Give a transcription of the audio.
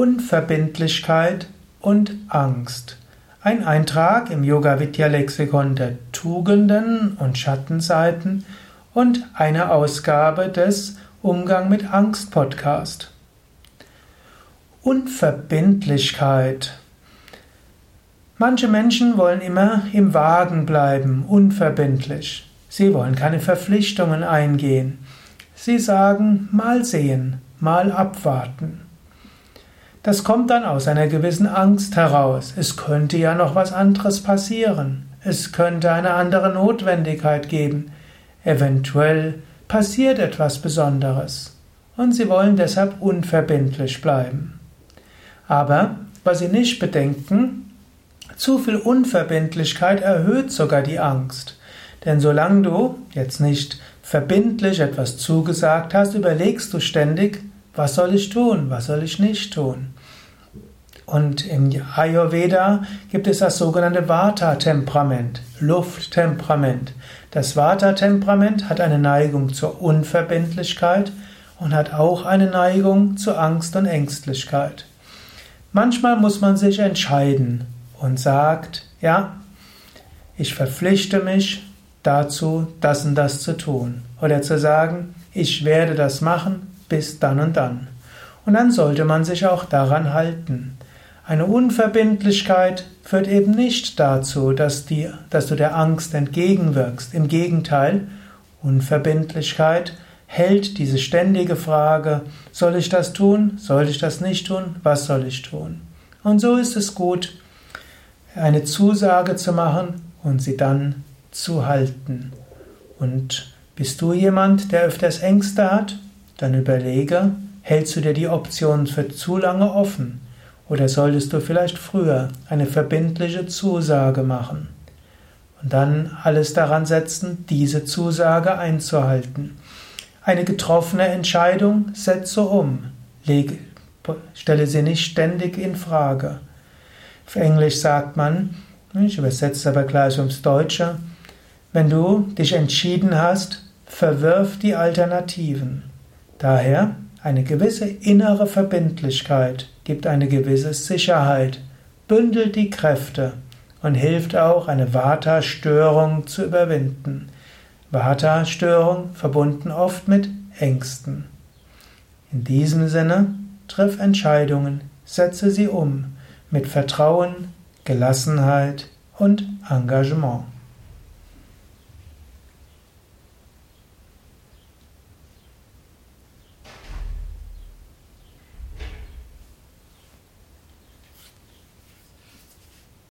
Unverbindlichkeit und Angst. Ein Eintrag im Yoga Vidya Lexikon der Tugenden und Schattenseiten und eine Ausgabe des Umgang mit Angst Podcast. Unverbindlichkeit. Manche Menschen wollen immer im Wagen bleiben, unverbindlich. Sie wollen keine Verpflichtungen eingehen. Sie sagen mal sehen, mal abwarten. Das kommt dann aus einer gewissen Angst heraus. Es könnte ja noch was anderes passieren. Es könnte eine andere Notwendigkeit geben. Eventuell passiert etwas Besonderes. Und sie wollen deshalb unverbindlich bleiben. Aber was sie nicht bedenken, zu viel Unverbindlichkeit erhöht sogar die Angst. Denn solange du jetzt nicht verbindlich etwas zugesagt hast, überlegst du ständig, was soll ich tun? Was soll ich nicht tun? Und im Ayurveda gibt es das sogenannte Vata-Temperament, Lufttemperament. Das Vata-Temperament hat eine Neigung zur Unverbindlichkeit und hat auch eine Neigung zur Angst und Ängstlichkeit. Manchmal muss man sich entscheiden und sagt, ja, ich verpflichte mich dazu, das und das zu tun. Oder zu sagen, ich werde das machen, bis dann und dann. Und dann sollte man sich auch daran halten. Eine Unverbindlichkeit führt eben nicht dazu, dass, die, dass du der Angst entgegenwirkst. Im Gegenteil, Unverbindlichkeit hält diese ständige Frage, soll ich das tun, soll ich das nicht tun, was soll ich tun? Und so ist es gut, eine Zusage zu machen und sie dann zu halten. Und bist du jemand, der öfters Ängste hat? Dann überlege, hältst du dir die Option für zu lange offen? Oder solltest du vielleicht früher eine verbindliche Zusage machen? Und dann alles daran setzen, diese Zusage einzuhalten. Eine getroffene Entscheidung setze um. Lege, stelle sie nicht ständig in Frage. Auf Englisch sagt man, ich übersetze aber gleich ums Deutsche, wenn du dich entschieden hast, verwirf die Alternativen. Daher eine gewisse innere Verbindlichkeit gibt eine gewisse Sicherheit, bündelt die Kräfte und hilft auch, eine Vata-Störung zu überwinden. Vata-Störung verbunden oft mit Ängsten. In diesem Sinne, triff Entscheidungen, setze sie um mit Vertrauen, Gelassenheit und Engagement.